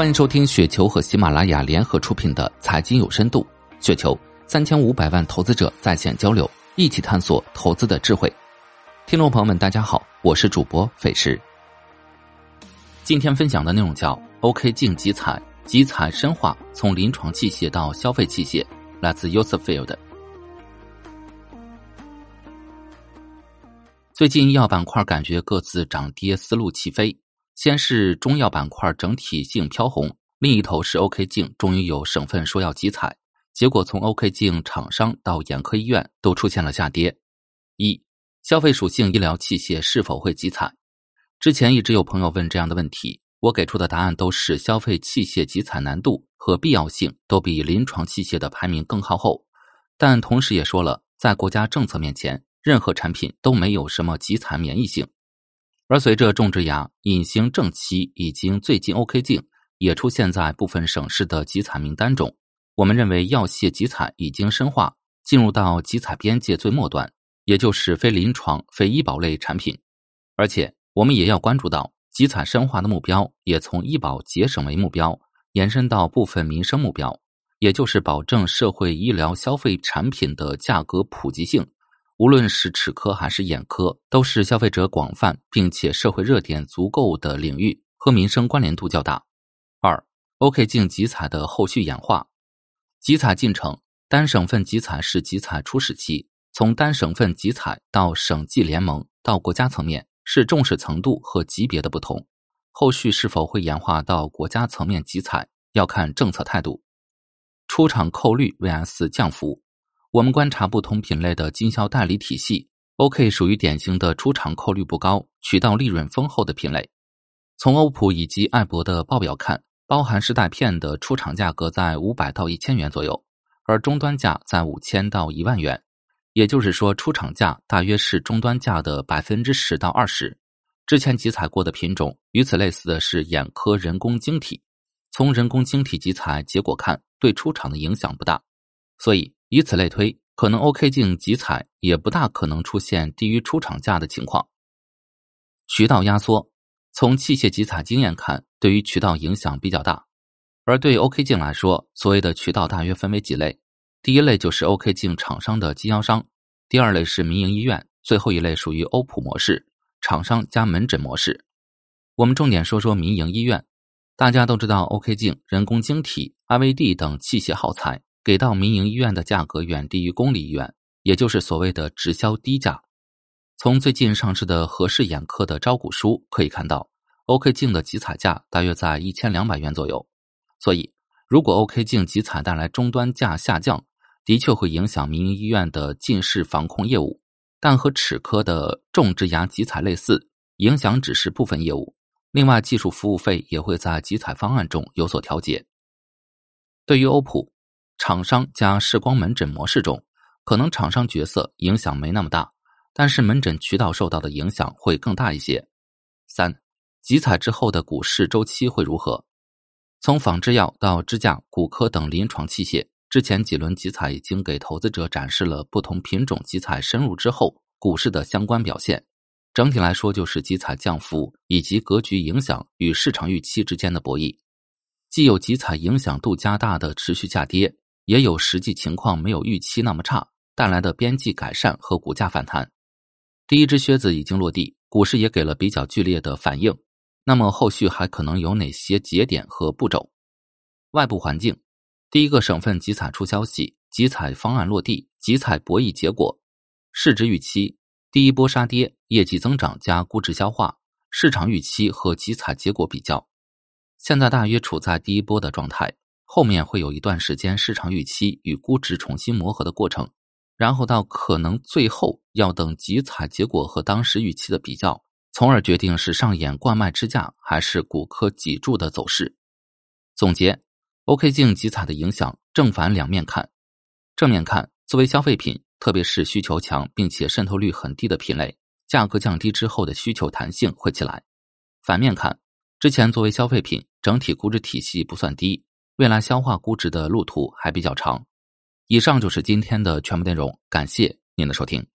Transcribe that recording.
欢迎收听雪球和喜马拉雅联合出品的《财经有深度》，雪球三千五百万投资者在线交流，一起探索投资的智慧。听众朋友们，大家好，我是主播费时。今天分享的内容叫 “OK 镜集采，集采深化从临床器械到消费器械”，来自 u s e f i e l d 最近医药板块感觉各自涨跌思路齐飞。先是中药板块整体性飘红，另一头是 OK 镜终于有省份说要集采，结果从 OK 镜厂商到眼科医院都出现了下跌。一、消费属性医疗器械是否会集采？之前一直有朋友问这样的问题，我给出的答案都是消费器械集采难度和必要性都比临床器械的排名更靠后，但同时也说了，在国家政策面前，任何产品都没有什么集采免疫性。而随着种植牙、隐形正畸已经最近 OK 镜也出现在部分省市的集采名单中，我们认为药械集采已经深化，进入到集采边界最末端，也就是非临床、非医保类产品。而且我们也要关注到，集采深化的目标也从医保节省为目标，延伸到部分民生目标，也就是保证社会医疗消费产品的价格普及性。无论是齿科还是眼科，都是消费者广泛并且社会热点足够的领域，和民生关联度较大。二，OK 镜集采的后续演化，集采进程，单省份集采是集采初始期，从单省份集采到省际联盟到国家层面，是重视程度和级别的不同。后续是否会演化到国家层面集采，要看政策态度。出厂扣率 vs 降幅。我们观察不同品类的经销代理体系，OK 属于典型的出厂扣率不高、渠道利润丰厚的品类。从欧普以及艾博的报表看，包含湿带片的出厂价格在五百到一千元左右，而终端价在五千到一万元。也就是说，出厂价大约是终端价的百分之十到二十。之前集采过的品种，与此类似的是眼科人工晶体。从人工晶体集采结果看，对出厂的影响不大，所以。以此类推，可能 OK 镜集采也不大可能出现低于出厂价的情况。渠道压缩，从器械集采经验看，对于渠道影响比较大。而对 OK 镜来说，所谓的渠道大约分为几类：第一类就是 OK 镜厂商的经销商；第二类是民营医院；最后一类属于欧普模式，厂商加门诊模式。我们重点说说民营医院。大家都知道，OK 镜、人工晶体、IVD 等器械耗材。给到民营医院的价格远低于公立医院，也就是所谓的直销低价。从最近上市的和氏眼科的招股书可以看到，OK 镜的集采价大约在一千两百元左右。所以，如果 OK 镜集采带来终端价下降，的确会影响民营医院的近视防控业务，但和齿科的种植牙集采类似，影响只是部分业务。另外，技术服务费也会在集采方案中有所调节。对于欧普。厂商加视光门诊模式中，可能厂商角色影响没那么大，但是门诊渠道受到的影响会更大一些。三，集采之后的股市周期会如何？从仿制药到支架、骨科等临床器械，之前几轮集采已经给投资者展示了不同品种集采深入之后股市的相关表现。整体来说，就是集采降幅以及格局影响与市场预期之间的博弈，既有集采影响度加大的持续下跌。也有实际情况没有预期那么差带来的边际改善和股价反弹。第一只靴子已经落地，股市也给了比较剧烈的反应。那么后续还可能有哪些节点和步骤？外部环境，第一个省份集采出消息，集采方案落地，集采博弈结果，市值预期，第一波杀跌，业绩增长加估值消化，市场预期和集采结果比较，现在大约处在第一波的状态。后面会有一段时间市场预期与估值重新磨合的过程，然后到可能最后要等集采结果和当时预期的比较，从而决定是上演冠脉支架还是骨科脊柱的走势。总结，OK 镜集采的影响正反两面看，正面看，作为消费品，特别是需求强并且渗透率很低的品类，价格降低之后的需求弹性会起来；反面看，之前作为消费品，整体估值体系不算低。未来消化估值的路途还比较长。以上就是今天的全部内容，感谢您的收听。